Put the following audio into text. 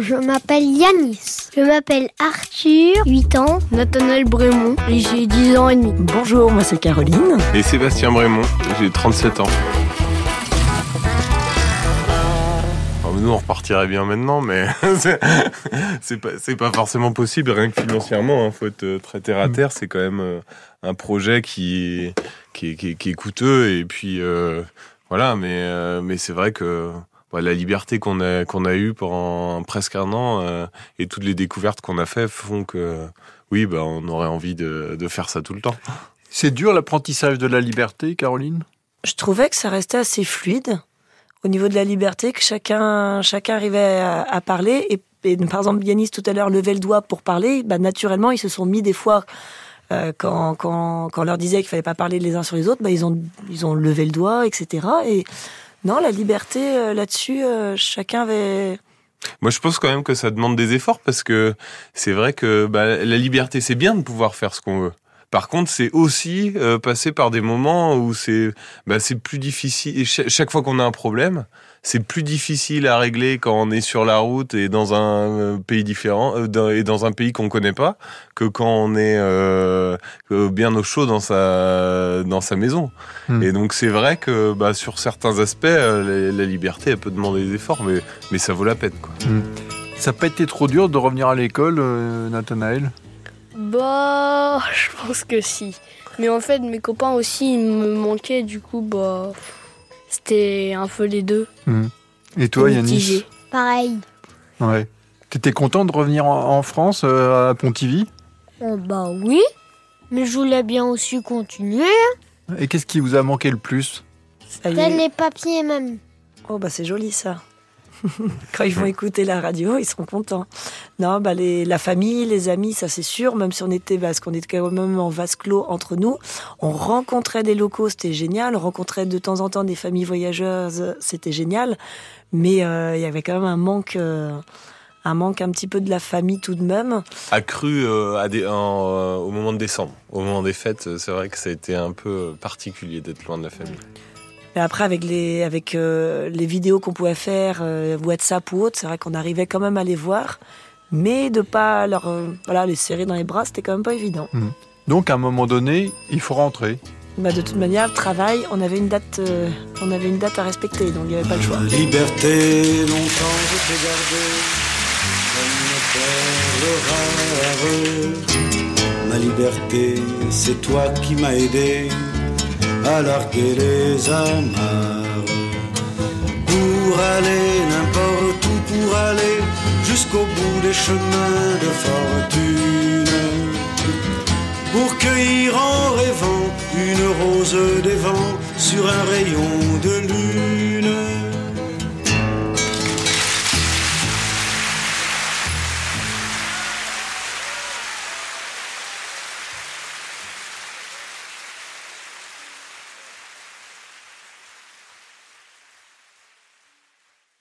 je m'appelle Yanis. Je m'appelle Arthur, 8 ans. Nathanaël Brémond, et j'ai 10 ans et demi. Bonjour, moi c'est Caroline. Et Sébastien Brémond, j'ai 37 ans. nous, on repartirait bien maintenant, mais c'est pas, pas forcément possible, rien que financièrement. Il hein. faut être euh, très terre à mm. terre. C'est quand même euh, un projet qui, qui, qui, qui est coûteux. Et puis, euh, voilà, mais, mais c'est vrai que la liberté qu'on a, qu'on a eue pendant presque un an et toutes les découvertes qu'on a fait font que, oui, bah, on aurait envie de, de faire ça tout le temps. C'est dur l'apprentissage de la liberté, Caroline? Je trouvais que ça restait assez fluide au niveau de la liberté, que chacun, chacun arrivait à, parler. Et, par exemple, Yanis tout à l'heure levait le doigt pour parler. Bah, naturellement, ils se sont mis des fois, euh, quand, quand, quand on leur disait qu'il fallait pas parler les uns sur les autres, bah, ils, ont, ils ont levé le doigt, etc. Et non, la liberté euh, là-dessus, euh, chacun avait... Moi, je pense quand même que ça demande des efforts parce que c'est vrai que bah, la liberté, c'est bien de pouvoir faire ce qu'on veut. Par contre, c'est aussi euh, passer par des moments où c'est bah, c'est plus difficile. Et chaque fois qu'on a un problème, c'est plus difficile à régler quand on est sur la route et dans un euh, pays différent euh, et dans un pays qu'on connaît pas que quand on est euh, bien au chaud dans sa dans sa maison. Hmm. Et donc c'est vrai que bah, sur certains aspects, la, liberté elle peut demander des efforts, mais mais ça vaut la peine quoi. Hmm. Ça n'a pas été trop dur de revenir à l'école, Nathanaël? Bah, je pense que si. Mais en fait, mes copains aussi, ils me manquaient, du coup, bah, c'était un peu les deux. Hmm. Et toi, Yannis Pareil. Ouais. T'étais content de revenir en, France, euh, à Pontivy? Oh, Bah oui, mais je voulais bien aussi continuer. Et qu'est-ce qui vous a manqué le plus? Les papiers même. Oh bah c'est joli ça. Quand ils vont écouter la radio, ils seront contents. Non, bah les, la famille, les amis, ça c'est sûr. Même si on était, parce qu'on était quand même en vase clos entre nous, on rencontrait des locaux, c'était génial. On rencontrait de temps en temps des familles voyageuses, c'était génial. Mais euh, il y avait quand même un manque. Euh, un manque un petit peu de la famille tout de même. Accru euh, au moment de décembre, au moment des fêtes, c'est vrai que ça a été un peu particulier d'être loin de la famille. Mais après, avec les, avec, euh, les vidéos qu'on pouvait faire, euh, WhatsApp ou autre, c'est vrai qu'on arrivait quand même à les voir. Mais de pas leur, euh, voilà, les serrer dans les bras, c'était quand même pas évident. Mmh. Donc, à un moment donné, il faut rentrer. Bah, de toute manière, le travail, on avait une date, on avait une date à respecter, donc il n'y avait pas le choix. liberté, longtemps je t'ai gardé, Ma liberté, c'est toi qui m'as aidé à larguer les amarres. Pour aller n'importe où, pour aller jusqu'au bout des chemins de fortune. Pour cueillir en rêvant une rose des vents sur un rayon de lune